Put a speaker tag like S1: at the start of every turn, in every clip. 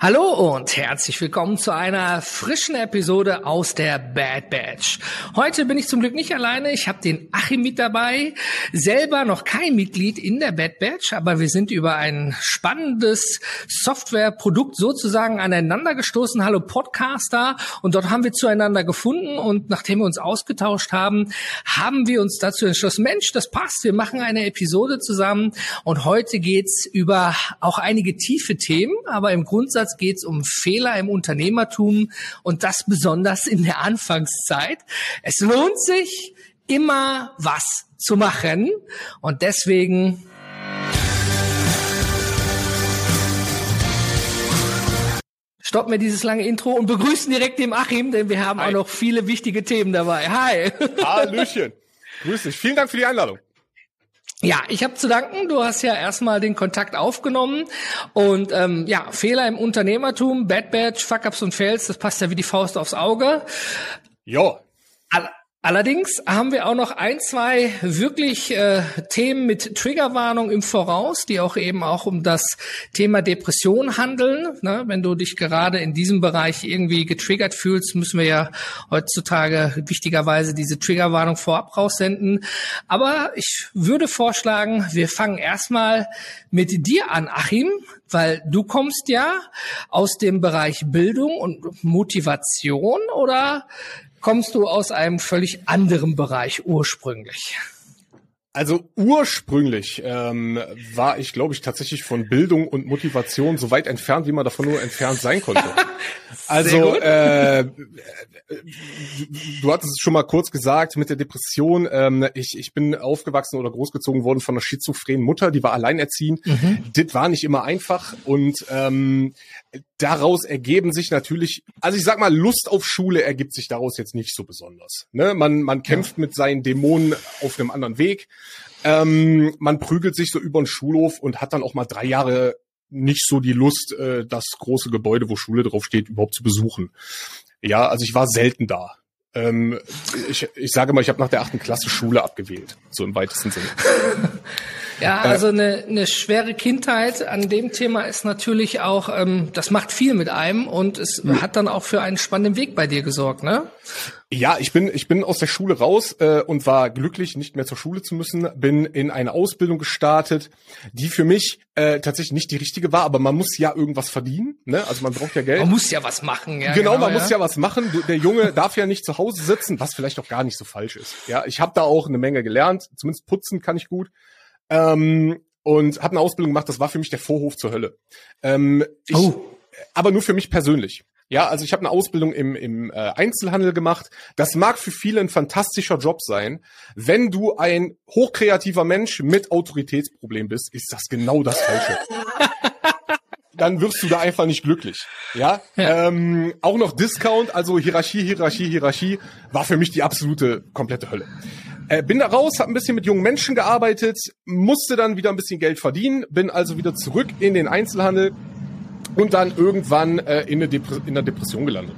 S1: Hallo und herzlich willkommen zu einer frischen Episode aus der Bad Batch. Heute bin ich zum Glück nicht alleine. Ich habe den Achim mit dabei. Selber noch kein Mitglied in der Bad Batch, aber wir sind über ein spannendes Softwareprodukt sozusagen aneinander gestoßen. Hallo Podcaster. Und dort haben wir zueinander gefunden. Und nachdem wir uns ausgetauscht haben, haben wir uns dazu entschlossen, Mensch, das passt. Wir machen eine Episode zusammen. Und heute geht's über auch einige tiefe Themen, aber im Grundsatz Grundsatz geht es um Fehler im Unternehmertum und das besonders in der Anfangszeit. Es lohnt sich, immer was zu machen und deswegen stoppen wir dieses lange Intro und begrüßen direkt den Achim, denn wir haben Hi. auch noch viele wichtige Themen dabei. Hi.
S2: Hallöchen. Grüß dich. Vielen Dank für die Einladung.
S1: Ja, ich habe zu danken. Du hast ja erstmal den Kontakt aufgenommen und ähm, ja, Fehler im Unternehmertum, Bad Badge, Fuck-ups und Fails, das passt ja wie die Faust aufs Auge.
S2: Ja.
S1: Allerdings haben wir auch noch ein, zwei wirklich äh, Themen mit Triggerwarnung im Voraus, die auch eben auch um das Thema Depression handeln. Ne? Wenn du dich gerade in diesem Bereich irgendwie getriggert fühlst, müssen wir ja heutzutage wichtigerweise diese Triggerwarnung vorab raussenden. Aber ich würde vorschlagen, wir fangen erstmal mit dir an, Achim, weil du kommst ja aus dem Bereich Bildung und Motivation oder kommst du aus einem völlig anderen Bereich ursprünglich?
S2: Also ursprünglich ähm, war ich, glaube ich, tatsächlich von Bildung und Motivation so weit entfernt, wie man davon nur entfernt sein konnte. also äh, du hattest es schon mal kurz gesagt mit der Depression. Ähm, ich, ich bin aufgewachsen oder großgezogen worden von einer schizophrenen Mutter, die war alleinerziehend. Mhm. Das war nicht immer einfach und ähm, daraus ergeben sich natürlich, also ich sag mal, Lust auf Schule ergibt sich daraus jetzt nicht so besonders. Ne? Man, man kämpft ja. mit seinen Dämonen auf einem anderen Weg. Ähm, man prügelt sich so über den Schulhof und hat dann auch mal drei Jahre nicht so die Lust, äh, das große Gebäude, wo Schule drauf steht, überhaupt zu besuchen. Ja, also ich war selten da. Ähm, ich, ich sage mal, ich habe nach der achten Klasse Schule abgewählt, so im weitesten Sinne.
S1: Ja, äh, also eine, eine schwere Kindheit an dem Thema ist natürlich auch, ähm, das macht viel mit einem und es mhm. hat dann auch für einen spannenden Weg bei dir gesorgt, ne?
S2: Ja, ich bin ich bin aus der Schule raus äh, und war glücklich, nicht mehr zur Schule zu müssen. Bin in eine Ausbildung gestartet, die für mich äh, tatsächlich nicht die richtige war, aber man muss ja irgendwas verdienen, ne? Also man braucht ja Geld.
S1: Man muss ja was machen, ja.
S2: Genau, genau man ja. muss ja was machen. Der Junge darf ja nicht zu Hause sitzen, was vielleicht auch gar nicht so falsch ist. Ja, ich habe da auch eine Menge gelernt. Zumindest putzen kann ich gut. Ähm, und habe eine Ausbildung gemacht, das war für mich der Vorhof zur Hölle. Ähm, ich, oh. Aber nur für mich persönlich. Ja, also ich habe eine Ausbildung im, im äh, Einzelhandel gemacht. Das mag für viele ein fantastischer Job sein. Wenn du ein hochkreativer Mensch mit Autoritätsproblem bist, ist das genau das Falsche. Dann wirst du da einfach nicht glücklich. Ja, ja. Ähm, auch noch Discount, also Hierarchie, Hierarchie, Hierarchie, war für mich die absolute komplette Hölle. Äh, bin da raus, habe ein bisschen mit jungen Menschen gearbeitet, musste dann wieder ein bisschen Geld verdienen, bin also wieder zurück in den Einzelhandel und dann irgendwann äh, in, eine Depre in der Depression gelandet.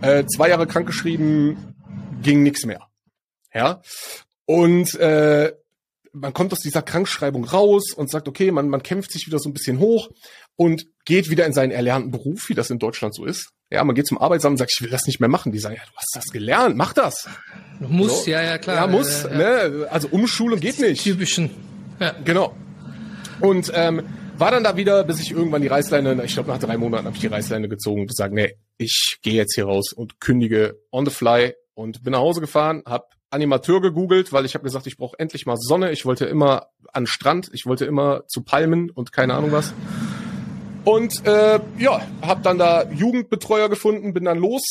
S2: Äh, zwei Jahre krankgeschrieben, ging nichts mehr. Ja. Und äh, man kommt aus dieser Krankschreibung raus und sagt, okay, man, man kämpft sich wieder so ein bisschen hoch und geht wieder in seinen erlernten Beruf, wie das in Deutschland so ist. Ja, man geht zum Arbeitsamt und sagt, ich will das nicht mehr machen. Die sagen, ja, du hast das gelernt, mach das.
S1: Du musst, so. ja, ja, klar.
S2: Ja, muss, ja, ja. ne? Also Umschulung geht nicht.
S1: Typischen.
S2: Ja. Genau. Und ähm, war dann da wieder, bis ich irgendwann die Reißleine, ich glaube nach drei Monaten habe ich die Reißleine gezogen und gesagt, nee, ich gehe jetzt hier raus und kündige on the fly und bin nach Hause gefahren, habe Animateur gegoogelt, weil ich habe gesagt, ich brauche endlich mal Sonne. Ich wollte immer an Strand, ich wollte immer zu Palmen und keine Ahnung was. Und äh, ja, habe dann da Jugendbetreuer gefunden, bin dann los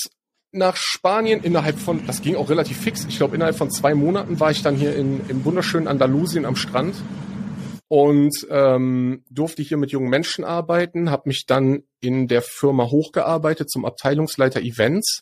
S2: nach Spanien innerhalb von, das ging auch relativ fix, ich glaube innerhalb von zwei Monaten war ich dann hier in, im wunderschönen Andalusien am Strand und ähm, durfte hier mit jungen Menschen arbeiten, habe mich dann in der Firma hochgearbeitet zum Abteilungsleiter Events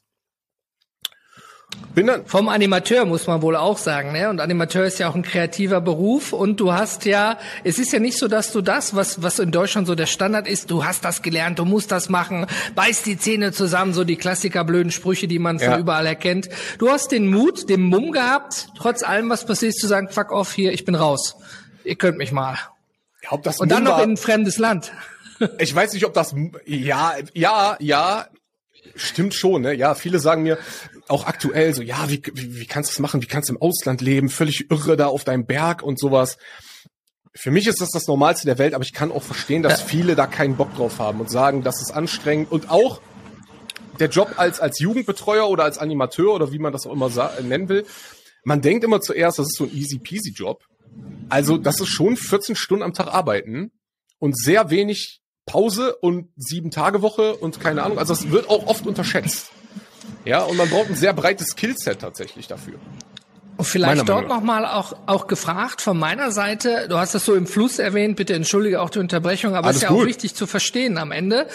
S1: bin dann Vom Animateur muss man wohl auch sagen, ne? Und Animateur ist ja auch ein kreativer Beruf und du hast ja, es ist ja nicht so, dass du das, was, was in Deutschland so der Standard ist, du hast das gelernt, du musst das machen, beiß die Zähne zusammen, so die Klassiker blöden Sprüche, die man von ja. überall erkennt. Du hast den Mut, den Mumm gehabt, trotz allem, was passiert, zu sagen, fuck off hier, ich bin raus. Ihr könnt mich mal.
S2: Ja, ob das
S1: und dann noch in ein fremdes Land.
S2: ich weiß nicht, ob das, ja, ja, ja, stimmt schon, ne? Ja, viele sagen mir auch aktuell so, ja, wie, wie, wie kannst du das machen? Wie kannst du im Ausland leben? Völlig irre da auf deinem Berg und sowas. Für mich ist das das Normalste der Welt, aber ich kann auch verstehen, dass viele da keinen Bock drauf haben und sagen, das ist anstrengend und auch der Job als, als Jugendbetreuer oder als Animateur oder wie man das auch immer nennen will. Man denkt immer zuerst, das ist so ein easy peasy Job. Also, das ist schon 14 Stunden am Tag arbeiten und sehr wenig Pause und sieben Tage Woche und keine Ahnung. Also, das wird auch oft unterschätzt. Ja, und man braucht ein sehr breites Skillset tatsächlich dafür.
S1: Und vielleicht dort nochmal auch, auch gefragt von meiner Seite, du hast das so im Fluss erwähnt, bitte entschuldige auch die Unterbrechung, aber es ist ja gut. auch wichtig zu verstehen am Ende.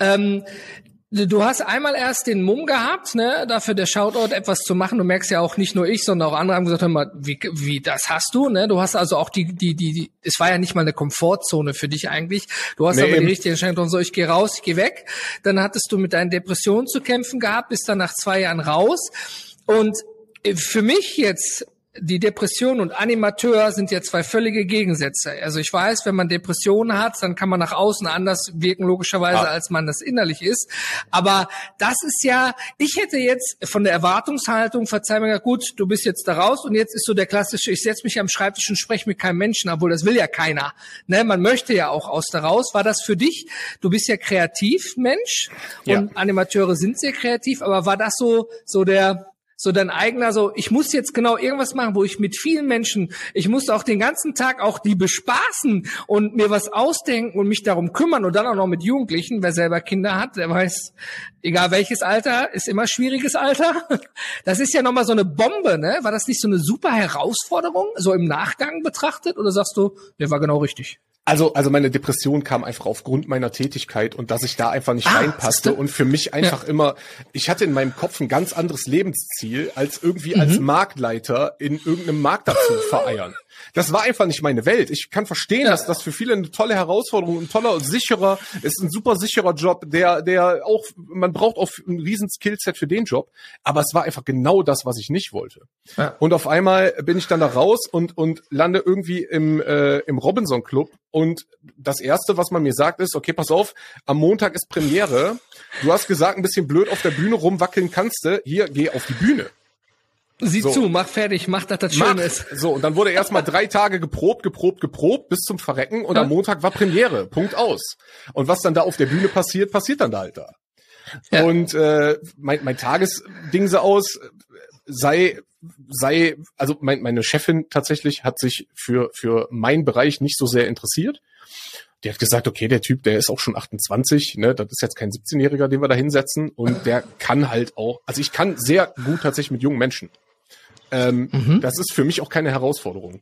S1: Ähm, Du hast einmal erst den Mumm gehabt, ne, dafür der Shoutout etwas zu machen. Du merkst ja auch nicht nur ich, sondern auch andere haben gesagt, hör mal, wie, wie das hast du, ne? Du hast also auch die, die, die, die, es war ja nicht mal eine Komfortzone für dich eigentlich. Du hast nee, aber die richtige Entscheidung getroffen, so ich gehe raus, ich gehe weg. Dann hattest du mit deinen Depressionen zu kämpfen gehabt, bist dann nach zwei Jahren raus. Und für mich jetzt die Depression und Animateur sind ja zwei völlige Gegensätze. Also ich weiß, wenn man Depressionen hat, dann kann man nach außen anders wirken, logischerweise, als man das innerlich ist. Aber das ist ja, ich hätte jetzt von der Erwartungshaltung, verzeih mir, gut, du bist jetzt da raus und jetzt ist so der klassische, ich setze mich am Schreibtisch und spreche mit keinem Menschen, obwohl das will ja keiner. Ne, man möchte ja auch aus da raus. War das für dich? Du bist ja kreativ, Mensch, und ja. Animateure sind sehr kreativ, aber war das so, so der, so dein eigener, so, ich muss jetzt genau irgendwas machen, wo ich mit vielen Menschen, ich muss auch den ganzen Tag auch die bespaßen und mir was ausdenken und mich darum kümmern und dann auch noch mit Jugendlichen, wer selber Kinder hat, der weiß, egal welches Alter, ist immer schwieriges Alter. Das ist ja nochmal so eine Bombe, ne? War das nicht so eine super Herausforderung, so im Nachgang betrachtet, oder sagst du, der war genau richtig?
S2: Also, also meine Depression kam einfach aufgrund meiner Tätigkeit und dass ich da einfach nicht ah, reinpasste und für mich einfach ja. immer, ich hatte in meinem Kopf ein ganz anderes Lebensziel, als irgendwie mhm. als Marktleiter in irgendeinem Markt dazu vereiern. Das war einfach nicht meine Welt. Ich kann verstehen, ja. dass das für viele eine tolle Herausforderung, ein toller, sicherer, ist ein super sicherer Job, der, der auch, man braucht auch ein riesen Skillset für den Job. Aber es war einfach genau das, was ich nicht wollte. Ja. Und auf einmal bin ich dann da raus und, und lande irgendwie im, äh, im Robinson Club. Und das erste, was man mir sagt, ist, okay, pass auf, am Montag ist Premiere. Du hast gesagt, ein bisschen blöd auf der Bühne rumwackeln kannst du. Hier, geh auf die Bühne.
S1: Sieh so. zu, mach fertig, mach, dass das schön ist.
S2: So, und dann wurde erstmal drei Tage geprobt, geprobt, geprobt, bis zum Verrecken und ja. am Montag war Premiere. Punkt aus. Und was dann da auf der Bühne passiert, passiert dann da halt da. Ja. Und äh, mein, mein Tagesding so aus, sei, sei, also mein, meine Chefin tatsächlich hat sich für, für meinen Bereich nicht so sehr interessiert. Die hat gesagt, okay, der Typ, der ist auch schon 28, ne, das ist jetzt kein 17-Jähriger, den wir da hinsetzen und der kann halt auch, also ich kann sehr gut tatsächlich mit jungen Menschen. Ähm, mhm. Das ist für mich auch keine Herausforderung.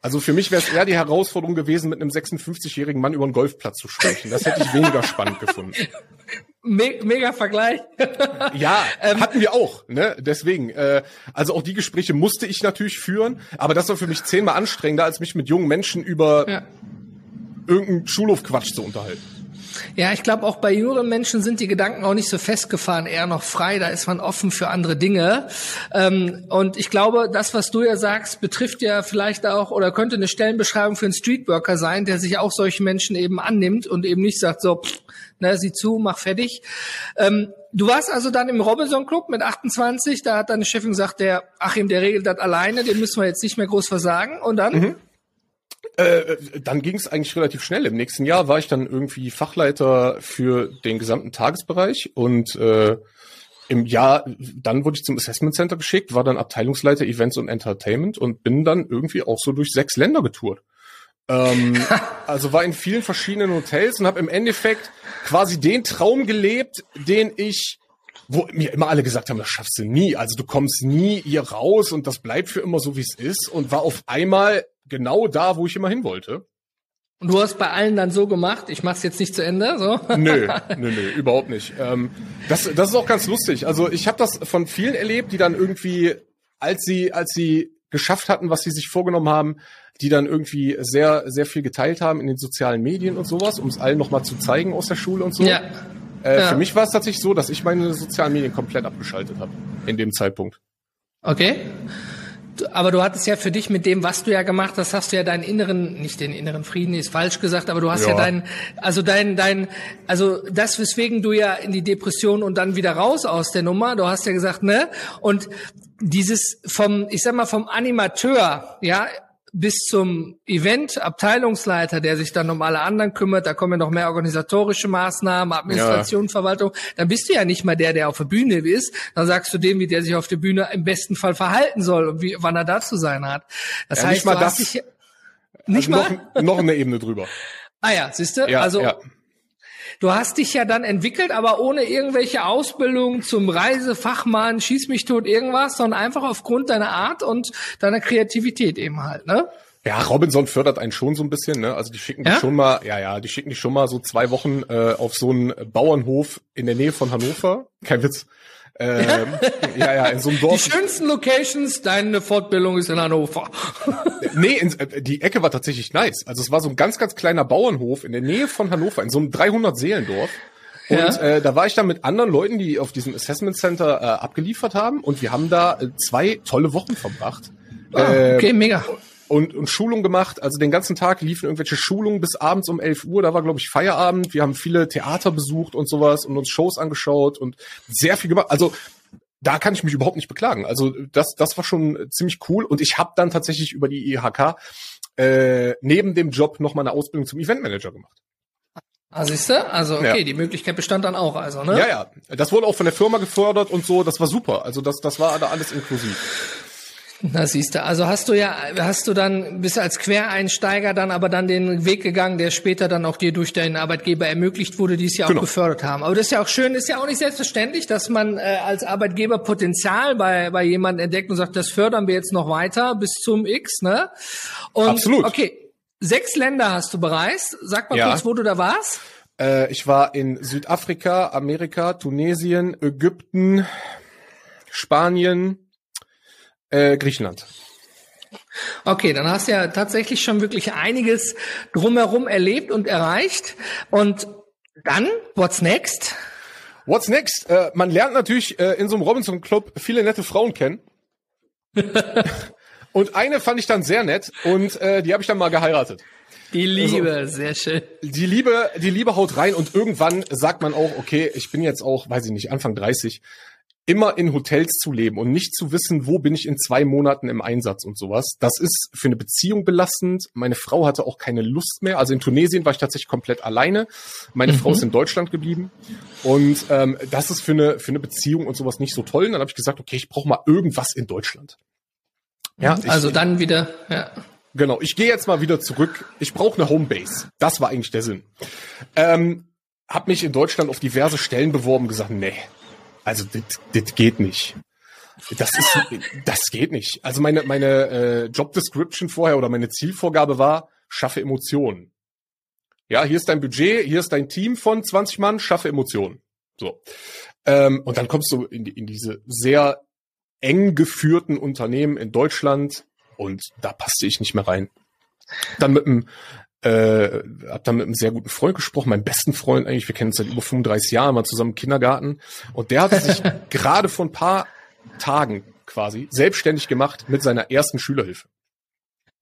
S2: Also für mich wäre es eher die Herausforderung gewesen, mit einem 56-jährigen Mann über einen Golfplatz zu sprechen. Das hätte ich weniger spannend gefunden.
S1: Me mega Vergleich.
S2: ja, ähm, hatten wir auch. Ne? Deswegen, äh, also auch die Gespräche musste ich natürlich führen, aber das war für mich zehnmal anstrengender, als mich mit jungen Menschen über ja. irgendeinen Schulhofquatsch zu unterhalten.
S1: Ja, ich glaube, auch bei jüngeren Menschen sind die Gedanken auch nicht so festgefahren, eher noch frei. Da ist man offen für andere Dinge. Ähm, und ich glaube, das, was du ja sagst, betrifft ja vielleicht auch oder könnte eine Stellenbeschreibung für einen Streetworker sein, der sich auch solchen Menschen eben annimmt und eben nicht sagt, so, pff, na, sieh zu, mach fertig. Ähm, du warst also dann im Robinson Club mit 28, da hat deine Chefin gesagt, der Achim, der regelt das alleine, den müssen wir jetzt nicht mehr groß versagen. Und dann? Mhm.
S2: Äh, dann ging es eigentlich relativ schnell. Im nächsten Jahr war ich dann irgendwie Fachleiter für den gesamten Tagesbereich und äh, im Jahr, dann wurde ich zum Assessment Center geschickt, war dann Abteilungsleiter Events und Entertainment und bin dann irgendwie auch so durch sechs Länder getourt. Ähm, also war in vielen verschiedenen Hotels und habe im Endeffekt quasi den Traum gelebt, den ich wo mir immer alle gesagt haben, das schaffst du nie. Also du kommst nie hier raus und das bleibt für immer so, wie es ist. Und war auf einmal genau da, wo ich immer hin wollte.
S1: Und du hast bei allen dann so gemacht, ich mach's jetzt nicht zu Ende, so?
S2: Nö, nö, nö, überhaupt nicht. Ähm, das, das ist auch ganz lustig. Also ich habe das von vielen erlebt, die dann irgendwie, als sie, als sie geschafft hatten, was sie sich vorgenommen haben, die dann irgendwie sehr, sehr viel geteilt haben in den sozialen Medien und sowas, um es allen nochmal zu zeigen aus der Schule und so. Ja. Äh, ja. Für mich war es tatsächlich so, dass ich meine sozialen Medien komplett abgeschaltet habe in dem Zeitpunkt.
S1: Okay. Aber du hattest ja für dich mit dem, was du ja gemacht hast, hast du ja deinen inneren, nicht den inneren Frieden, ist falsch gesagt, aber du hast ja, ja deinen, also dein, dein, also das, weswegen du ja in die Depression und dann wieder raus aus der Nummer, du hast ja gesagt, ne? Und dieses vom, ich sag mal, vom Animateur, ja, bis zum Event Abteilungsleiter, der sich dann um alle anderen kümmert, da kommen ja noch mehr organisatorische Maßnahmen, Administration, ja. Verwaltung, dann bist du ja nicht mal der, der auf der Bühne ist, dann sagst du dem, wie der sich auf der Bühne im besten Fall verhalten soll und wie, wann er da zu sein hat. Das ja, heißt,
S2: nicht mal das, dich, nicht also mal noch, noch eine Ebene drüber.
S1: Ah ja, siehst du? Ja, also ja. Du hast dich ja dann entwickelt, aber ohne irgendwelche Ausbildung zum Reisefachmann, schieß mich tot, irgendwas, sondern einfach aufgrund deiner Art und deiner Kreativität eben halt, ne?
S2: Ja, Robinson fördert einen schon so ein bisschen, ne? Also die schicken dich ja? schon mal, ja, ja, die schicken dich schon mal so zwei Wochen äh, auf so einen Bauernhof in der Nähe von Hannover. Kein Witz. Ähm, ja, ja, in so einem Dorf.
S1: Die schönsten Locations, deine Fortbildung ist in Hannover.
S2: nee, in, äh, die Ecke war tatsächlich nice. Also es war so ein ganz, ganz kleiner Bauernhof in der Nähe von Hannover, in so einem 300-Seelendorf. Und ja. äh, da war ich dann mit anderen Leuten, die auf diesem Assessment Center äh, abgeliefert haben. Und wir haben da äh, zwei tolle Wochen verbracht.
S1: Ah, okay, äh, mega
S2: und, und Schulung gemacht. Also den ganzen Tag liefen irgendwelche Schulungen bis abends um 11 Uhr. Da war, glaube ich, Feierabend. Wir haben viele Theater besucht und sowas und uns Shows angeschaut und sehr viel gemacht. Also da kann ich mich überhaupt nicht beklagen. Also das, das war schon ziemlich cool. Und ich habe dann tatsächlich über die IHK äh, neben dem Job noch mal eine Ausbildung zum Eventmanager gemacht.
S1: Ah, siehst du? Also okay, ja. die Möglichkeit bestand dann auch, also, ne?
S2: Ja, ja. Das wurde auch von der Firma gefördert und so, das war super. Also das, das war da alles inklusiv.
S1: Na siehst du, also hast du ja, hast du dann, bist als Quereinsteiger dann aber dann den Weg gegangen, der später dann auch dir durch deinen Arbeitgeber ermöglicht wurde, die es ja auch genau. gefördert haben. Aber das ist ja auch schön, ist ja auch nicht selbstverständlich, dass man äh, als Arbeitgeber Potenzial bei, bei jemandem entdeckt und sagt, das fördern wir jetzt noch weiter bis zum X, ne? Und,
S2: Absolut.
S1: Okay, sechs Länder hast du bereist. Sag mal ja. kurz, wo du da warst.
S2: Äh, ich war in Südafrika, Amerika, Tunesien, Ägypten, Spanien, äh, Griechenland.
S1: Okay, dann hast du ja tatsächlich schon wirklich einiges drumherum erlebt und erreicht. Und dann, what's next?
S2: What's next? Äh, man lernt natürlich äh, in so einem Robinson Club viele nette Frauen kennen. und eine fand ich dann sehr nett und äh, die habe ich dann mal geheiratet.
S1: Die Liebe, also, sehr schön.
S2: Die Liebe, die Liebe haut rein und irgendwann sagt man auch, okay, ich bin jetzt auch, weiß ich nicht, Anfang 30 immer in Hotels zu leben und nicht zu wissen, wo bin ich in zwei Monaten im Einsatz und sowas, das ist für eine Beziehung belastend. Meine Frau hatte auch keine Lust mehr. Also in Tunesien war ich tatsächlich komplett alleine. Meine mhm. Frau ist in Deutschland geblieben. Und ähm, das ist für eine, für eine Beziehung und sowas nicht so toll. Und dann habe ich gesagt, okay, ich brauche mal irgendwas in Deutschland.
S1: Ja, mhm. also ich, dann wieder, ja.
S2: Genau, ich gehe jetzt mal wieder zurück. Ich brauche eine Homebase. Das war eigentlich der Sinn. Ähm, hab mich in Deutschland auf diverse Stellen beworben, gesagt, nee, also das geht nicht. Das ist, das geht nicht. Also meine meine äh, Job Description vorher oder meine Zielvorgabe war: Schaffe Emotionen. Ja, hier ist dein Budget, hier ist dein Team von 20 Mann, schaffe Emotionen. So. Ähm, und dann kommst du in, in diese sehr eng geführten Unternehmen in Deutschland und da passte ich nicht mehr rein. Dann mit einem äh, hab dann mit einem sehr guten Freund gesprochen, meinem besten Freund eigentlich, wir kennen uns seit über 35 Jahren, mal zusammen im Kindergarten. Und der hat sich gerade vor ein paar Tagen quasi selbstständig gemacht mit seiner ersten Schülerhilfe.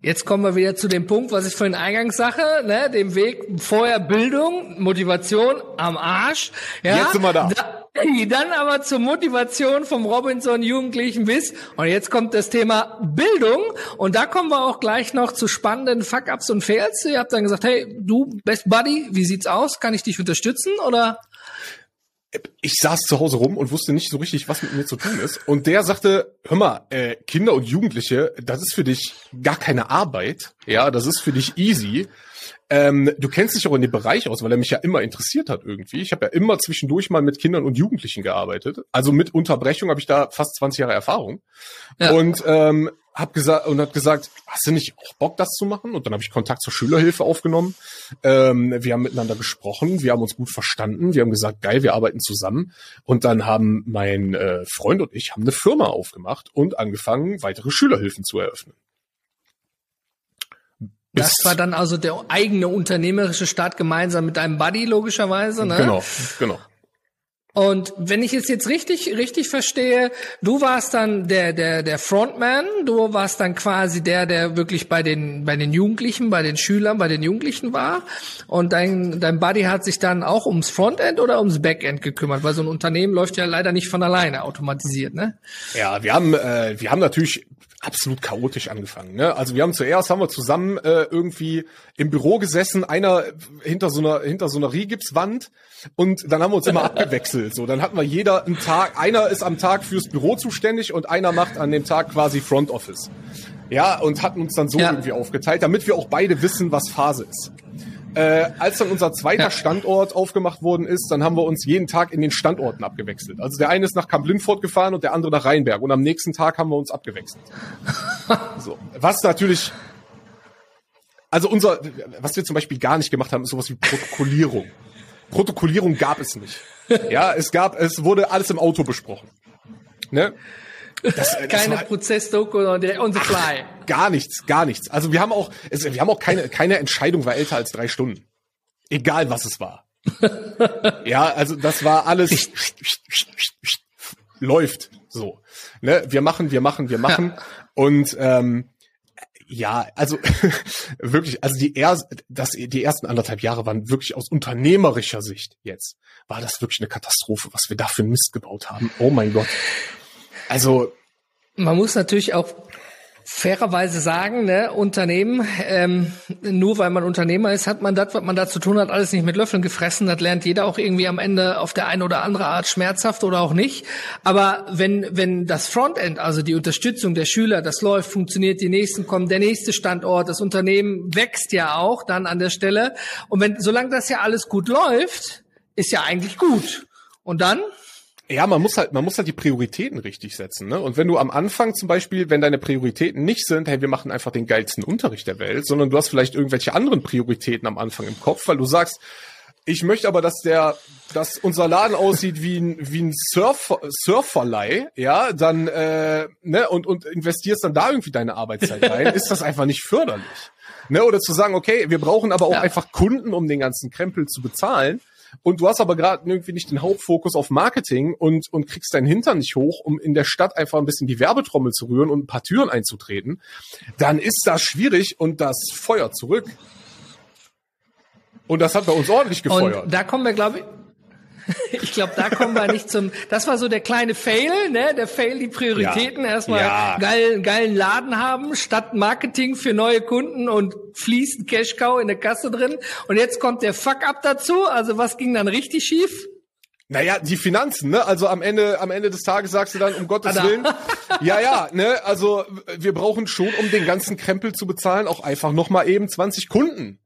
S1: Jetzt kommen wir wieder zu dem Punkt, was ich vorhin eingangs sage, ne, dem Weg vorher Bildung, Motivation am Arsch. Ja,
S2: Jetzt sind wir da. da
S1: dann aber zur Motivation vom Robinson Jugendlichen bis. Und jetzt kommt das Thema Bildung. Und da kommen wir auch gleich noch zu spannenden Fuck-Ups und Fails. Ihr habt dann gesagt, hey, du, Best Buddy, wie sieht's aus? Kann ich dich unterstützen oder?
S2: Ich saß zu Hause rum und wusste nicht so richtig, was mit mir zu tun ist. Und der sagte, hör mal, äh, Kinder und Jugendliche, das ist für dich gar keine Arbeit. Ja, das ist für dich easy. Ähm, du kennst dich auch in dem Bereich aus, weil er mich ja immer interessiert hat irgendwie. Ich habe ja immer zwischendurch mal mit Kindern und Jugendlichen gearbeitet. Also mit Unterbrechung habe ich da fast 20 Jahre Erfahrung. Ja. Und ähm, hab gesagt und hat gesagt, hast du nicht auch Bock, das zu machen? Und dann habe ich Kontakt zur Schülerhilfe aufgenommen. Ähm, wir haben miteinander gesprochen, wir haben uns gut verstanden, wir haben gesagt, geil, wir arbeiten zusammen. Und dann haben mein äh, Freund und ich haben eine Firma aufgemacht und angefangen, weitere Schülerhilfen zu eröffnen.
S1: Das war dann also der eigene unternehmerische Start gemeinsam mit deinem Buddy logischerweise, ne?
S2: Genau, genau.
S1: Und wenn ich es jetzt richtig, richtig verstehe, du warst dann der, der, der Frontman, du warst dann quasi der, der wirklich bei den, bei den Jugendlichen, bei den Schülern, bei den Jugendlichen war. Und dein, dein Buddy hat sich dann auch ums Frontend oder ums Backend gekümmert, weil so ein Unternehmen läuft ja leider nicht von alleine automatisiert, ne?
S2: Ja, wir haben, äh, wir haben natürlich absolut chaotisch angefangen. Ne? Also wir haben zuerst haben wir zusammen äh, irgendwie im Büro gesessen, einer hinter so einer hinter so einer Rigipswand und dann haben wir uns immer abgewechselt. So, dann hatten wir jeder einen Tag, einer ist am Tag fürs Büro zuständig und einer macht an dem Tag quasi Front Office. Ja, und hatten uns dann so ja. irgendwie aufgeteilt, damit wir auch beide wissen, was Phase ist. Äh, als dann unser zweiter ja. Standort aufgemacht worden ist, dann haben wir uns jeden Tag in den Standorten abgewechselt. Also der eine ist nach Kamp-Lindfort gefahren und der andere nach Rheinberg. Und am nächsten Tag haben wir uns abgewechselt. so. Was natürlich, also unser, was wir zum Beispiel gar nicht gemacht haben, ist sowas wie Protokollierung. Protokollierung gab es nicht. Ja, es gab, es wurde alles im Auto besprochen. Ne?
S1: Das, äh, das keine Prozessdoku on the fly.
S2: Ach, gar nichts, gar nichts. Also wir haben auch, es, wir haben auch keine, keine Entscheidung war älter als drei Stunden. Egal was es war. ja, also das war alles läuft so. Ne? Wir machen, wir machen, wir machen. Ja. Und ähm, ja, also wirklich, also die, er, das, die ersten anderthalb Jahre waren wirklich aus unternehmerischer Sicht jetzt, war das wirklich eine Katastrophe, was wir da für Mist gebaut haben. Oh mein Gott. Also
S1: man muss natürlich auch fairerweise sagen, ne, Unternehmen, ähm, nur weil man Unternehmer ist, hat man das, was man da zu tun hat, alles nicht mit Löffeln gefressen. Das lernt jeder auch irgendwie am Ende auf der eine oder andere Art schmerzhaft oder auch nicht. Aber wenn, wenn das Frontend, also die Unterstützung der Schüler, das läuft, funktioniert, die nächsten kommen, der nächste Standort, das Unternehmen wächst ja auch dann an der Stelle. Und wenn, solange das ja alles gut läuft, ist ja eigentlich gut. Und dann
S2: ja, man muss halt, man muss halt die Prioritäten richtig setzen, ne? Und wenn du am Anfang zum Beispiel, wenn deine Prioritäten nicht sind, hey, wir machen einfach den geilsten Unterricht der Welt, sondern du hast vielleicht irgendwelche anderen Prioritäten am Anfang im Kopf, weil du sagst, ich möchte aber, dass der, dass unser Laden aussieht wie ein, wie ein Surf, Surferlei, ja, dann, äh, ne, und, und investierst dann da irgendwie deine Arbeitszeit rein, ist das einfach nicht förderlich. Ne, oder zu sagen, okay, wir brauchen aber auch ja. einfach Kunden, um den ganzen Krempel zu bezahlen und du hast aber gerade irgendwie nicht den Hauptfokus auf Marketing und, und kriegst deinen Hintern nicht hoch, um in der Stadt einfach ein bisschen die Werbetrommel zu rühren und ein paar Türen einzutreten, dann ist das schwierig und das feuert zurück. Und das hat bei uns ordentlich gefeuert.
S1: Und da kommen wir, glaube ich, ich glaube, da kommen wir nicht zum. Das war so der kleine Fail, ne? Der Fail, die Prioritäten. Ja. Erstmal ja. geil, geilen Laden haben, statt Marketing für neue Kunden und fließend Cash-Cow in der Kasse drin. Und jetzt kommt der Fuck-up dazu. Also was ging dann richtig schief?
S2: Naja, die Finanzen, ne? Also am Ende, am Ende des Tages sagst du dann, um Gottes Willen. ja, ja, ne? Also wir brauchen schon, um den ganzen Krempel zu bezahlen, auch einfach nochmal eben 20 Kunden.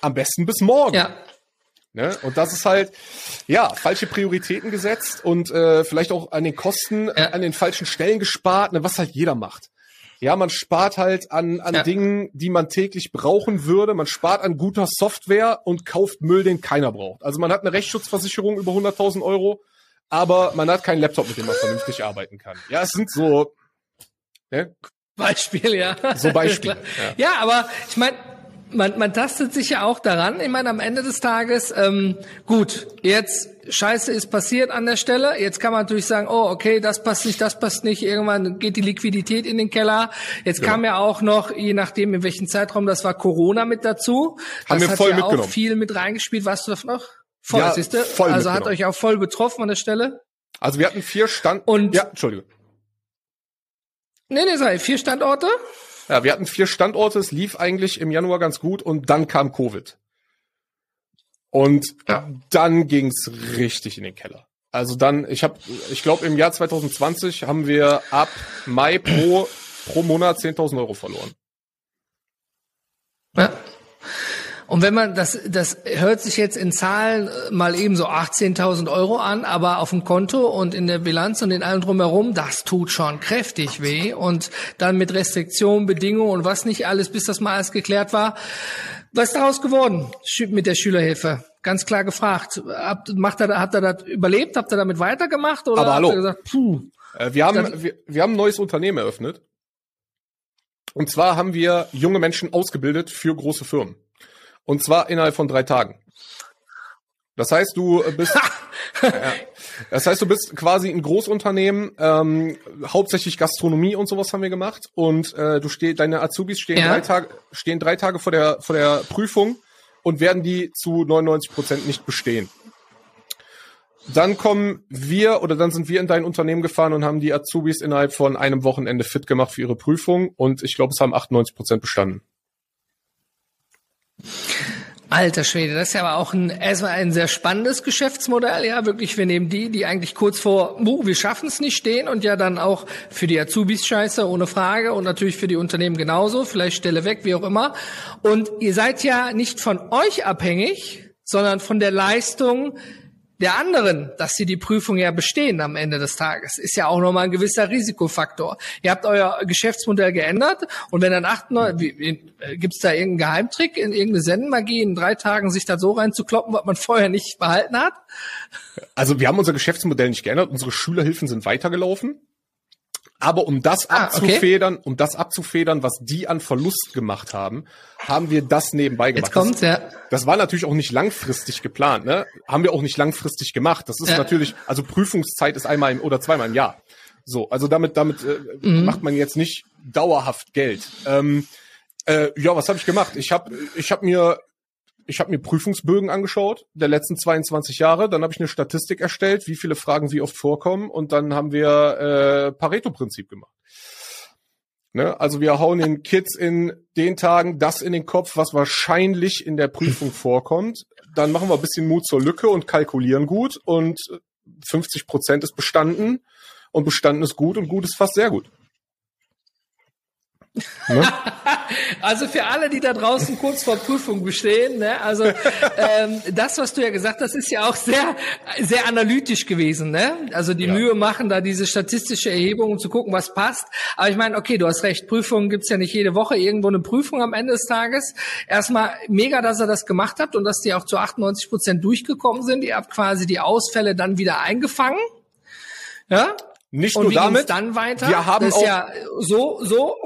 S2: Am besten bis morgen. Ja. Ne? Und das ist halt, ja, falsche Prioritäten gesetzt und äh, vielleicht auch an den Kosten, ja. äh, an den falschen Stellen gespart, ne, was halt jeder macht. Ja, man spart halt an, an ja. Dingen, die man täglich brauchen würde. Man spart an guter Software und kauft Müll, den keiner braucht. Also man hat eine Rechtsschutzversicherung über 100.000 Euro, aber man hat keinen Laptop, mit dem man vernünftig arbeiten kann. Ja, es sind so,
S1: ne? Beispiel, ja.
S2: So Beispiele.
S1: ja. ja, aber ich meine, man, man tastet sich ja auch daran. Ich meine, am Ende des Tages, ähm, gut, jetzt Scheiße ist passiert an der Stelle. Jetzt kann man natürlich sagen, oh, okay, das passt nicht, das passt nicht. Irgendwann geht die Liquidität in den Keller. Jetzt ja. kam ja auch noch, je nachdem in welchem Zeitraum, das war Corona mit dazu.
S2: Haben
S1: das
S2: wir voll
S1: hat
S2: ja auch
S1: viel mit reingespielt. Weißt du das noch? Voll, ja, siehste? Voll also hat euch auch voll betroffen an der Stelle.
S2: Also wir hatten vier Stand.
S1: Und
S2: ja, Entschuldigung.
S1: Nee, nee, sei vier Standorte.
S2: Ja, wir hatten vier Standorte, es lief eigentlich im Januar ganz gut und dann kam Covid. Und ja. dann ging's richtig in den Keller. Also dann, ich habe, ich glaube im Jahr 2020 haben wir ab Mai pro pro Monat 10.000 Euro verloren.
S1: Ja. Und wenn man das, das hört sich jetzt in Zahlen äh, mal eben so 18.000 Euro an, aber auf dem Konto und in der Bilanz und in allem drumherum, das tut schon kräftig weh. Und dann mit Restriktionen, Bedingungen und was nicht alles, bis das mal alles geklärt war. Was ist daraus geworden mit der Schülerhilfe? Ganz klar gefragt. Habt, macht er, habt ihr das überlebt? Habt ihr damit weitergemacht? Oder
S2: aber hallo.
S1: gesagt, puh?
S2: Äh, wir haben, wir, wir haben ein neues Unternehmen eröffnet. Und zwar haben wir junge Menschen ausgebildet für große Firmen. Und zwar innerhalb von drei Tagen. Das heißt, du bist. ja. Das heißt, du bist quasi ein Großunternehmen, ähm, hauptsächlich Gastronomie und sowas haben wir gemacht. Und äh, du steh, deine Azubis stehen ja. drei Tage, stehen drei Tage vor der vor der Prüfung und werden die zu 99 Prozent nicht bestehen. Dann kommen wir oder dann sind wir in dein Unternehmen gefahren und haben die Azubis innerhalb von einem Wochenende fit gemacht für ihre Prüfung und ich glaube, es haben 98 Prozent bestanden.
S1: Alter Schwede, das ist ja aber auch ein, erstmal ein sehr spannendes Geschäftsmodell. Ja, wirklich, wir nehmen die, die eigentlich kurz vor, uh, wir schaffen es nicht stehen und ja dann auch für die Azubis scheiße, ohne Frage und natürlich für die Unternehmen genauso, vielleicht Stelle weg, wie auch immer. Und ihr seid ja nicht von euch abhängig, sondern von der Leistung der anderen, dass sie die Prüfung ja bestehen am Ende des Tages, ist ja auch nochmal ein gewisser Risikofaktor. Ihr habt euer Geschäftsmodell geändert und wenn dann acht, neun, gibt es da irgendeinen Geheimtrick, in irgendeine Sendenmagie, in drei Tagen sich da so reinzukloppen, was man vorher nicht behalten hat?
S2: Also wir haben unser Geschäftsmodell nicht geändert, unsere Schülerhilfen sind weitergelaufen. Aber um das ah, abzufedern, okay. um das abzufedern, was die an Verlust gemacht haben, haben wir das nebenbei gemacht.
S1: Jetzt kommt's, ja.
S2: Das war natürlich auch nicht langfristig geplant, ne? Haben wir auch nicht langfristig gemacht. Das ist ja. natürlich, also Prüfungszeit ist einmal im, oder zweimal im Jahr. So, also damit, damit äh, mhm. macht man jetzt nicht dauerhaft Geld. Ähm, äh, ja, was habe ich gemacht? Ich habe ich hab mir ich habe mir Prüfungsbögen angeschaut der letzten 22 Jahre, dann habe ich eine Statistik erstellt, wie viele Fragen wie oft vorkommen und dann haben wir äh, Pareto-Prinzip gemacht. Ne? Also wir hauen den Kids in den Tagen das in den Kopf, was wahrscheinlich in der Prüfung vorkommt. Dann machen wir ein bisschen Mut zur Lücke und kalkulieren gut und 50 Prozent ist bestanden und bestanden ist gut und gut ist fast sehr gut.
S1: Ne? also für alle, die da draußen kurz vor Prüfung bestehen, ne? also ähm, das, was du ja gesagt hast, ist ja auch sehr, sehr analytisch gewesen. Ne? Also die ja. Mühe machen, da diese statistische Erhebung, um zu gucken, was passt. Aber ich meine, okay, du hast recht, Prüfungen gibt's ja nicht jede Woche, irgendwo eine Prüfung am Ende des Tages. Erstmal mega, dass ihr das gemacht habt und dass die auch zu 98 Prozent durchgekommen sind. Ihr habt quasi die Ausfälle dann wieder eingefangen. Ja?
S2: Nicht und nur damit.
S1: Dann weiter.
S2: Wir haben
S1: das
S2: auch
S1: ja so, so.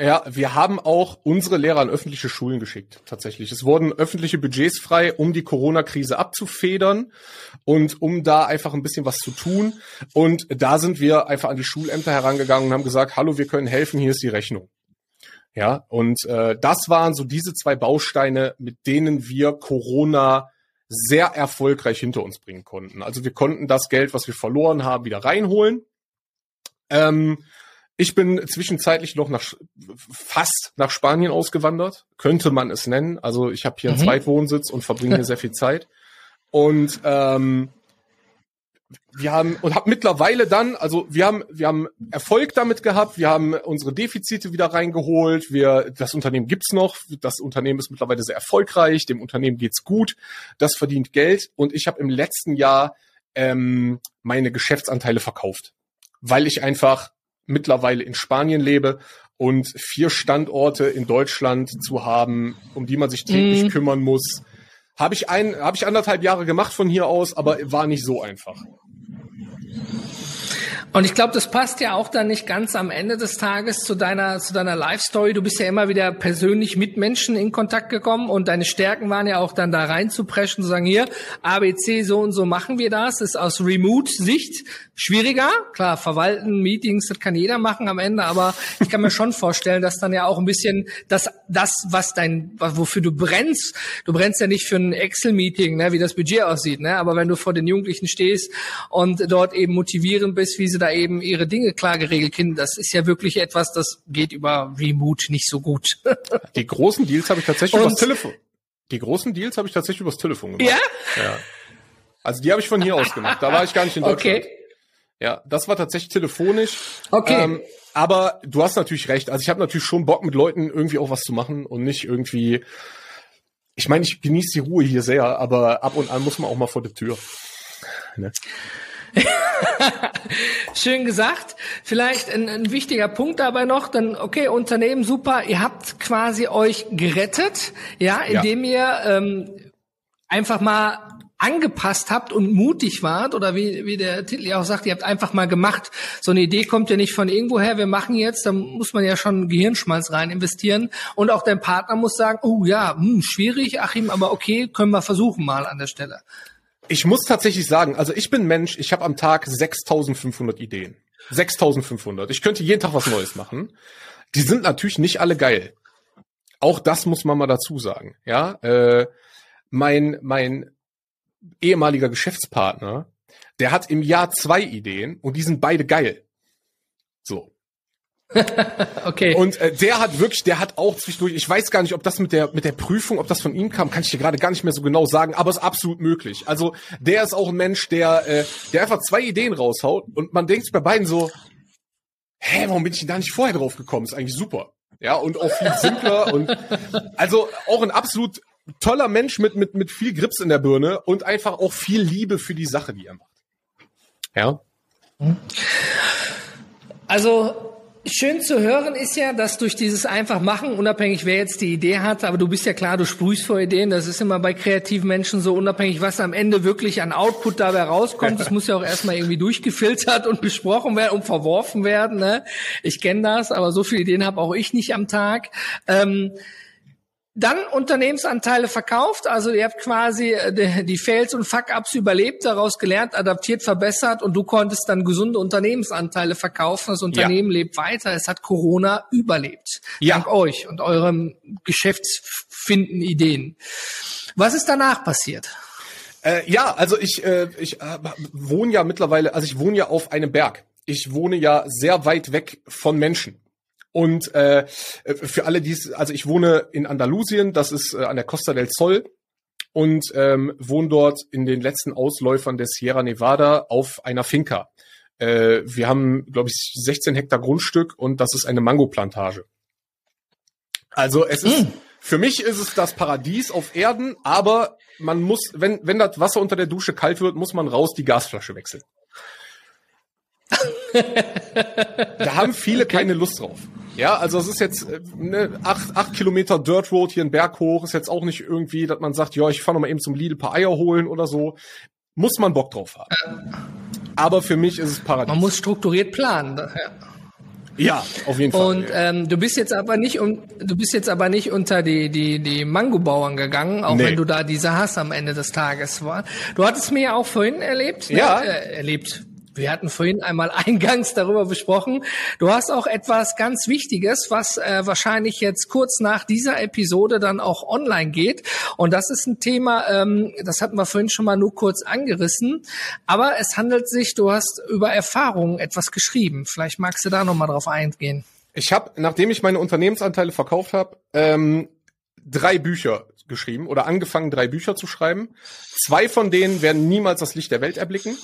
S2: Ja, wir haben auch unsere Lehrer an öffentliche Schulen geschickt, tatsächlich. Es wurden öffentliche Budgets frei, um die Corona-Krise abzufedern und um da einfach ein bisschen was zu tun. Und da sind wir einfach an die Schulämter herangegangen und haben gesagt, hallo, wir können helfen, hier ist die Rechnung. Ja, und äh, das waren so diese zwei Bausteine, mit denen wir Corona sehr erfolgreich hinter uns bringen konnten. Also wir konnten das Geld, was wir verloren haben, wieder reinholen. Ähm, ich bin zwischenzeitlich noch nach fast nach Spanien ausgewandert, könnte man es nennen. Also ich habe hier einen mhm. Zweitwohnsitz und verbringe hier sehr viel Zeit. Und ähm, wir haben und habe mittlerweile dann, also wir haben wir haben Erfolg damit gehabt, wir haben unsere Defizite wieder reingeholt, wir das Unternehmen gibt's noch, das Unternehmen ist mittlerweile sehr erfolgreich, dem Unternehmen geht's gut, das verdient Geld. Und ich habe im letzten Jahr ähm, meine Geschäftsanteile verkauft, weil ich einfach mittlerweile in Spanien lebe und vier Standorte in Deutschland zu haben, um die man sich täglich mhm. kümmern muss. Habe ich ein, habe ich anderthalb Jahre gemacht von hier aus, aber war nicht so einfach.
S1: Und ich glaube, das passt ja auch dann nicht ganz am Ende des Tages zu deiner, zu deiner Life-Story. Du bist ja immer wieder persönlich mit Menschen in Kontakt gekommen und deine Stärken waren ja auch dann da reinzupreschen, zu sagen, hier, ABC, so und so machen wir das. Das ist aus Remote-Sicht schwieriger. Klar, verwalten, Meetings, das kann jeder machen am Ende, aber ich kann mir schon vorstellen, dass dann ja auch ein bisschen das, das, was dein, wofür du brennst, du brennst ja nicht für ein Excel-Meeting, ne, wie das Budget aussieht, ne, aber wenn du vor den Jugendlichen stehst und dort eben motivierend bist, wie sie da eben ihre Dinge klar geregelt kennen. Das ist ja wirklich etwas, das geht über Remote nicht so gut.
S2: Die großen Deals habe ich tatsächlich übers Telefon. Die großen Deals habe ich tatsächlich übers Telefon
S1: gemacht. Ja?
S2: Ja. Also die habe ich von hier aus gemacht. Da war ich gar nicht in Deutschland. Okay. Ja, das war tatsächlich telefonisch.
S1: Okay. Ähm,
S2: aber du hast natürlich recht. Also ich habe natürlich schon Bock, mit Leuten irgendwie auch was zu machen und nicht irgendwie. Ich meine, ich genieße die Ruhe hier sehr, aber ab und an muss man auch mal vor der Tür. Ne?
S1: Schön gesagt. Vielleicht ein, ein, wichtiger Punkt dabei noch, dann, okay, Unternehmen, super, ihr habt quasi euch gerettet, ja, indem ja. ihr ähm, einfach mal angepasst habt und mutig wart oder wie, wie der Titel ja auch sagt, ihr habt einfach mal gemacht. So eine Idee kommt ja nicht von irgendwoher, wir machen jetzt, da muss man ja schon Gehirnschmalz rein investieren und auch dein Partner muss sagen, oh ja, hm, schwierig, Achim, aber okay, können wir versuchen mal an der Stelle.
S2: Ich muss tatsächlich sagen, also ich bin Mensch, ich habe am Tag 6500 Ideen. 6500. Ich könnte jeden Tag was Neues machen. Die sind natürlich nicht alle geil. Auch das muss man mal dazu sagen. Ja, äh, mein mein ehemaliger Geschäftspartner, der hat im Jahr zwei Ideen und die sind beide geil. So.
S1: okay.
S2: Und äh, der hat wirklich, der hat auch zwischendurch, ich weiß gar nicht, ob das mit der mit der Prüfung, ob das von ihm kam, kann ich dir gerade gar nicht mehr so genau sagen, aber es ist absolut möglich. Also der ist auch ein Mensch, der äh, der einfach zwei Ideen raushaut und man denkt bei beiden so, hä, warum bin ich denn da nicht vorher drauf gekommen? Ist eigentlich super. Ja, und auch viel simpler und also auch ein absolut toller Mensch mit mit mit viel Grips in der Birne und einfach auch viel Liebe für die Sache, die er macht. Ja.
S1: Also Schön zu hören ist ja, dass durch dieses einfach machen, unabhängig wer jetzt die Idee hat, aber du bist ja klar, du sprühst vor Ideen, das ist immer bei kreativen Menschen so unabhängig, was am Ende wirklich an Output dabei rauskommt. Das muss ja auch erstmal irgendwie durchgefiltert und besprochen werden und verworfen werden. Ne? Ich kenne das, aber so viele Ideen habe auch ich nicht am Tag. Ähm, dann Unternehmensanteile verkauft, also ihr habt quasi äh, die Fails und Fuck-Ups überlebt, daraus gelernt, adaptiert, verbessert und du konntest dann gesunde Unternehmensanteile verkaufen. Das Unternehmen ja. lebt weiter, es hat Corona überlebt. Ja. Dank euch und eurem Geschäftsfinden, Ideen. Was ist danach passiert?
S2: Äh, ja, also ich, äh, ich äh, wohne ja mittlerweile, also ich wohne ja auf einem Berg. Ich wohne ja sehr weit weg von Menschen. Und äh, für alle, die also ich wohne in Andalusien, das ist äh, an der Costa del Sol und ähm, wohne dort in den letzten Ausläufern der Sierra Nevada auf einer Finca. Äh, wir haben, glaube ich, 16 Hektar Grundstück und das ist eine Mangoplantage. Also es ist, mm. für mich ist es das Paradies auf Erden, aber man muss, wenn, wenn das Wasser unter der Dusche kalt wird, muss man raus die Gasflasche wechseln. da haben viele keine Lust drauf. Ja, also es ist jetzt ne, acht, acht Kilometer Dirt Road hier einen Berg hoch, ist jetzt auch nicht irgendwie, dass man sagt, ja, ich fahre noch mal eben zum Lidl paar Eier holen oder so. Muss man Bock drauf haben. Aber für mich ist es Paradies.
S1: Man muss strukturiert planen. Ja.
S2: Ja, auf jeden Fall.
S1: Und ähm, du bist jetzt aber nicht um, du bist jetzt aber nicht unter die die die Mango-Bauern gegangen, auch nee. wenn du da diese Hass am Ende des Tages war. Du hattest mir ja auch vorhin erlebt,
S2: ne? ja,
S1: ne? äh, erlebt, wir hatten vorhin einmal eingangs darüber besprochen. Du hast auch etwas ganz Wichtiges, was äh, wahrscheinlich jetzt kurz nach dieser Episode dann auch online geht. Und das ist ein Thema, ähm, das hatten wir vorhin schon mal nur kurz angerissen. Aber es handelt sich, du hast über Erfahrungen etwas geschrieben. Vielleicht magst du da nochmal drauf eingehen.
S2: Ich habe, nachdem ich meine Unternehmensanteile verkauft habe, ähm, drei Bücher geschrieben oder angefangen, drei Bücher zu schreiben. Zwei von denen werden niemals das Licht der Welt erblicken.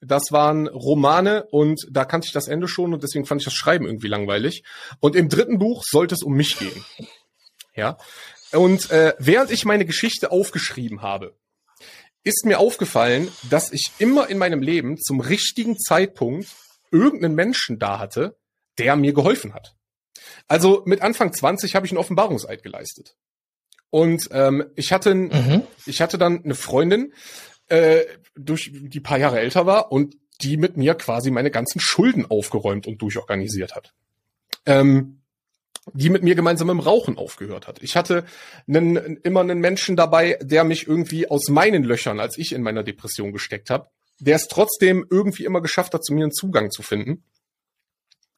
S2: Das waren Romane und da kannte ich das Ende schon und deswegen fand ich das Schreiben irgendwie langweilig. Und im dritten Buch sollte es um mich gehen. Ja. Und äh, während ich meine Geschichte aufgeschrieben habe, ist mir aufgefallen, dass ich immer in meinem Leben zum richtigen Zeitpunkt irgendeinen Menschen da hatte, der mir geholfen hat. Also mit Anfang 20 habe ich einen Offenbarungseid geleistet. Und ähm, ich hatte, mhm. ich hatte dann eine Freundin, äh, durch die paar Jahre älter war und die mit mir quasi meine ganzen Schulden aufgeräumt und durchorganisiert hat. Ähm, die mit mir gemeinsam im Rauchen aufgehört hat. Ich hatte einen, immer einen Menschen dabei, der mich irgendwie aus meinen Löchern, als ich in meiner Depression gesteckt habe, der es trotzdem irgendwie immer geschafft hat, zu mir einen Zugang zu finden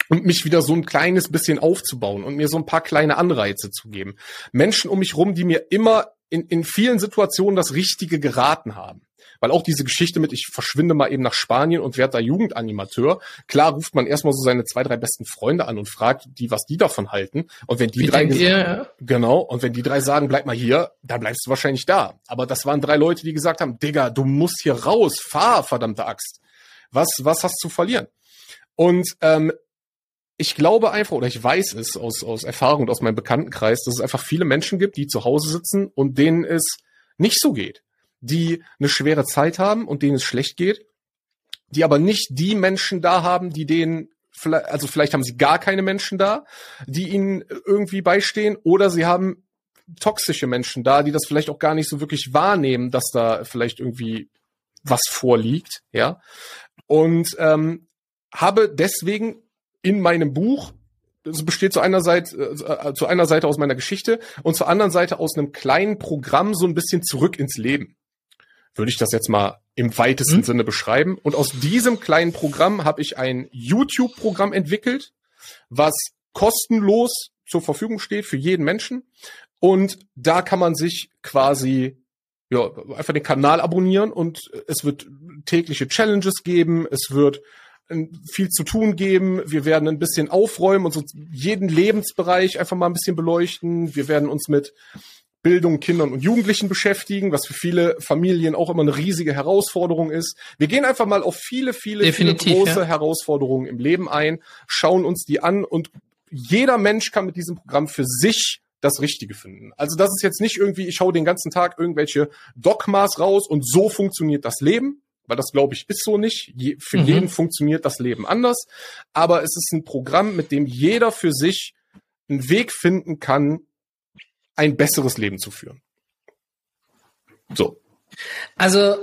S2: und mich wieder so ein kleines bisschen aufzubauen und mir so ein paar kleine Anreize zu geben. Menschen um mich rum, die mir immer in, in vielen Situationen das Richtige geraten haben. Weil auch diese Geschichte mit, ich verschwinde mal eben nach Spanien und werde da Jugendanimateur, klar ruft man erstmal so seine zwei, drei besten Freunde an und fragt die, was die davon halten. Und wenn die Wie drei ihr, genau, und wenn die drei sagen, bleib mal hier, dann bleibst du wahrscheinlich da. Aber das waren drei Leute, die gesagt haben, Digga, du musst hier raus, fahr, verdammte Axt. Was, was hast du zu verlieren? Und ähm, ich glaube einfach, oder ich weiß es aus, aus Erfahrung und aus meinem Bekanntenkreis, dass es einfach viele Menschen gibt, die zu Hause sitzen und denen es nicht so geht die eine schwere Zeit haben und denen es schlecht geht, die aber nicht die Menschen da haben, die denen also vielleicht haben sie gar keine Menschen da, die ihnen irgendwie beistehen, oder sie haben toxische Menschen da, die das vielleicht auch gar nicht so wirklich wahrnehmen, dass da vielleicht irgendwie was vorliegt, ja. Und ähm, habe deswegen in meinem Buch, es besteht zu einer Seite, äh, zu einer Seite aus meiner Geschichte und zur anderen Seite aus einem kleinen Programm so ein bisschen zurück ins Leben würde ich das jetzt mal im weitesten mhm. Sinne beschreiben. Und aus diesem kleinen Programm habe ich ein YouTube-Programm entwickelt, was kostenlos zur Verfügung steht für jeden Menschen. Und da kann man sich quasi ja, einfach den Kanal abonnieren und es wird tägliche Challenges geben, es wird viel zu tun geben. Wir werden ein bisschen aufräumen und so jeden Lebensbereich einfach mal ein bisschen beleuchten. Wir werden uns mit Bildung, Kindern und Jugendlichen beschäftigen, was für viele Familien auch immer eine riesige Herausforderung ist. Wir gehen einfach mal auf viele, viele, Definitiv, viele große ja. Herausforderungen im Leben ein, schauen uns die an und jeder Mensch kann mit diesem Programm für sich das Richtige finden. Also das ist jetzt nicht irgendwie, ich schaue den ganzen Tag irgendwelche Dogmas raus und so funktioniert das Leben, weil das glaube ich ist so nicht. Je, für mhm. jeden funktioniert das Leben anders. Aber es ist ein Programm, mit dem jeder für sich einen Weg finden kann, ein besseres Leben zu führen. So.
S1: Also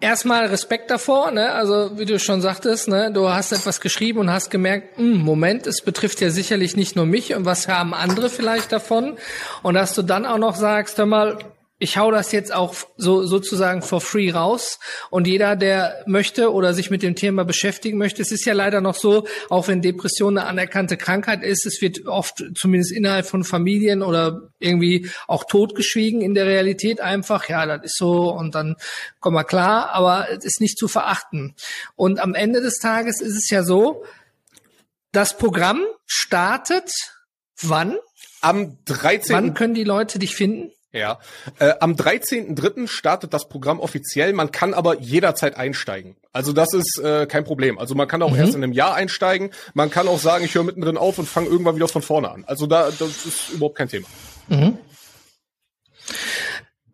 S1: erstmal Respekt davor, ne? Also wie du schon sagtest, ne, du hast etwas geschrieben und hast gemerkt, mh, hm, Moment, es betrifft ja sicherlich nicht nur mich und was haben andere vielleicht davon und dass du dann auch noch sagst, hör mal, ich hau das jetzt auch so sozusagen for free raus und jeder, der möchte oder sich mit dem Thema beschäftigen möchte, es ist ja leider noch so, auch wenn Depression eine anerkannte Krankheit ist, es wird oft zumindest innerhalb von Familien oder irgendwie auch totgeschwiegen in der Realität einfach, ja, das ist so und dann komm mal klar, aber es ist nicht zu verachten. Und am Ende des Tages ist es ja so, das Programm startet wann?
S2: Am 13.
S1: Wann können die Leute dich finden?
S2: Ja, äh, am 13.3. startet das Programm offiziell. Man kann aber jederzeit einsteigen. Also das ist äh, kein Problem. Also man kann auch mhm. erst in einem Jahr einsteigen. Man kann auch sagen, ich höre mittendrin auf und fange irgendwann wieder von vorne an. Also da das ist überhaupt kein Thema. Mhm.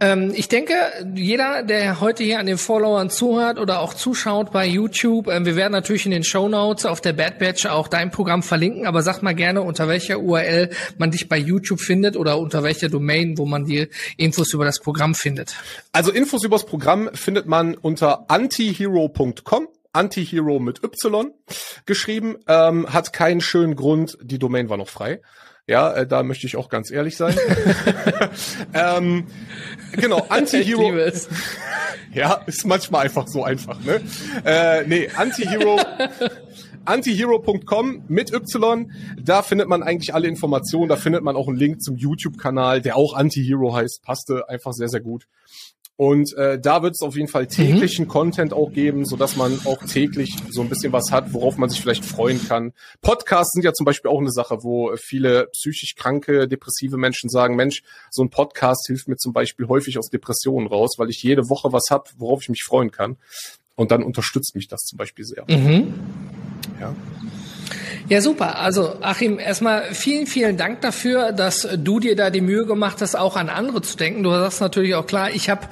S1: Ähm, ich denke, jeder, der heute hier an den Followern zuhört oder auch zuschaut bei YouTube, äh, wir werden natürlich in den Show Notes auf der Bad Batch auch dein Programm verlinken, aber sag mal gerne, unter welcher URL man dich bei YouTube findet oder unter welcher Domain, wo man die Infos über das Programm findet.
S2: Also Infos über das Programm findet man unter antihero.com. Antihero mit Y geschrieben, ähm, hat keinen schönen Grund, die Domain war noch frei. Ja, äh, da möchte ich auch ganz ehrlich sein. ähm, genau, Anti-Hero. ja, ist manchmal einfach so einfach, ne? Äh, nee, Anti-Hero. antihero.com mit Y. Da findet man eigentlich alle Informationen. Da findet man auch einen Link zum YouTube-Kanal, der auch Antihero heißt. Passte einfach sehr, sehr gut. Und äh, da wird es auf jeden Fall mhm. täglichen mhm. Content auch geben, so dass man auch täglich so ein bisschen was hat, worauf man sich vielleicht freuen kann. Podcasts sind ja zum Beispiel auch eine Sache, wo viele psychisch kranke, depressive Menschen sagen, Mensch, so ein Podcast hilft mir zum Beispiel häufig aus Depressionen raus, weil ich jede Woche was hab, worauf ich mich freuen kann. Und dann unterstützt mich das zum Beispiel sehr. Mhm.
S1: Ja. Ja, super. Also Achim, erstmal vielen, vielen Dank dafür, dass du dir da die Mühe gemacht hast, auch an andere zu denken. Du sagst natürlich auch klar, ich habe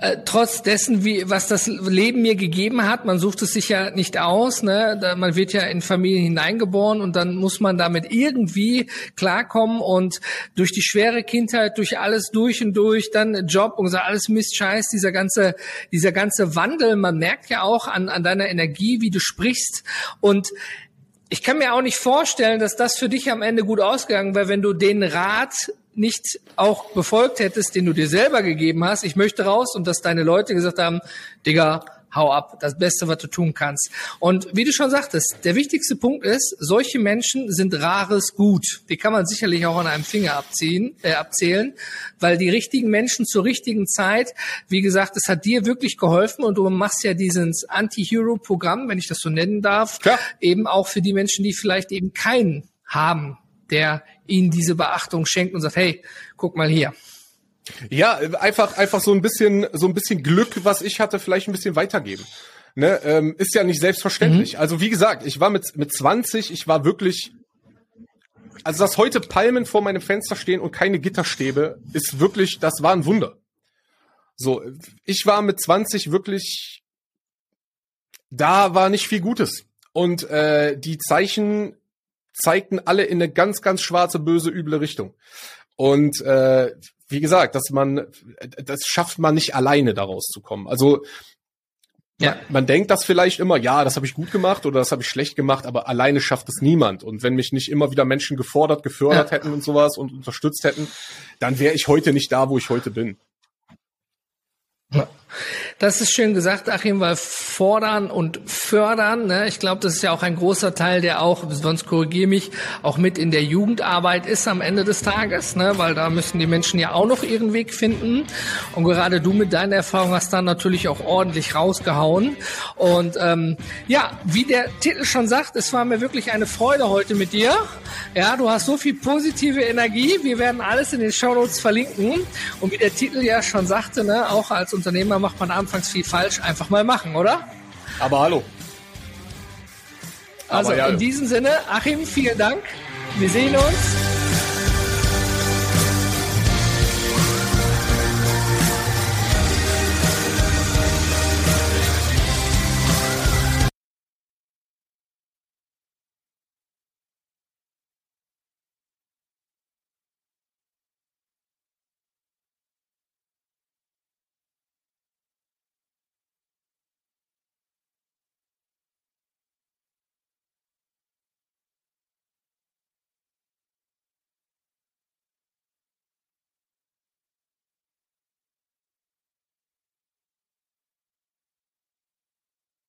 S1: äh, trotz dessen, wie was das Leben mir gegeben hat, man sucht es sich ja nicht aus, ne? Da, man wird ja in Familien hineingeboren und dann muss man damit irgendwie klarkommen und durch die schwere Kindheit, durch alles durch und durch, dann Job und so alles Mist, Scheiß, dieser ganze, dieser ganze Wandel, man merkt ja auch an, an deiner Energie, wie du sprichst und ich kann mir auch nicht vorstellen, dass das für dich am Ende gut ausgegangen wäre, wenn du den Rat nicht auch befolgt hättest, den du dir selber gegeben hast. Ich möchte raus und dass deine Leute gesagt haben, Digga, hau ab, das Beste, was du tun kannst. Und wie du schon sagtest, der wichtigste Punkt ist, solche Menschen sind rares Gut. Die kann man sicherlich auch an einem Finger abziehen, äh, abzählen, weil die richtigen Menschen zur richtigen Zeit, wie gesagt, es hat dir wirklich geholfen und du machst ja dieses Anti-Hero-Programm, wenn ich das so nennen darf, Klar. eben auch für die Menschen, die vielleicht eben keinen haben, der ihnen diese Beachtung schenkt und sagt, hey, guck mal hier.
S2: Ja, einfach, einfach so ein bisschen, so ein bisschen Glück, was ich hatte, vielleicht ein bisschen weitergeben. Ne, ähm, ist ja nicht selbstverständlich. Mhm. Also wie gesagt, ich war mit, mit 20, ich war wirklich, also dass heute Palmen vor meinem Fenster stehen und keine Gitterstäbe, ist wirklich, das war ein Wunder. So, ich war mit 20 wirklich, da war nicht viel Gutes. Und äh, die Zeichen zeigten alle in eine ganz, ganz schwarze, böse, üble Richtung. Und äh, wie gesagt, dass man, das schafft man nicht alleine daraus zu kommen. Also ja. Man, man denkt das vielleicht immer, ja, das habe ich gut gemacht oder das habe ich schlecht gemacht, aber alleine schafft es niemand. Und wenn mich nicht immer wieder Menschen gefordert, gefördert ja. hätten und sowas und unterstützt hätten, dann wäre ich heute nicht da, wo ich heute bin.
S1: Ja. Das ist schön gesagt, Achim, weil fordern und fördern, ne? ich glaube, das ist ja auch ein großer Teil, der auch, sonst korrigiere mich, auch mit in der Jugendarbeit ist am Ende des Tages, ne? weil da müssen die Menschen ja auch noch ihren Weg finden. Und gerade du mit deiner Erfahrung hast dann natürlich auch ordentlich rausgehauen. Und ähm, ja, wie der Titel schon sagt, es war mir wirklich eine Freude heute mit dir. Ja, du hast so viel positive Energie. Wir werden alles in den Shownotes verlinken. Und wie der Titel ja schon sagte, ne, auch als Unternehmer macht man anfangs viel falsch. Einfach mal machen, oder?
S2: Aber hallo.
S1: Also
S2: Aber ja.
S1: in diesem Sinne, Achim, vielen Dank. Wir sehen uns.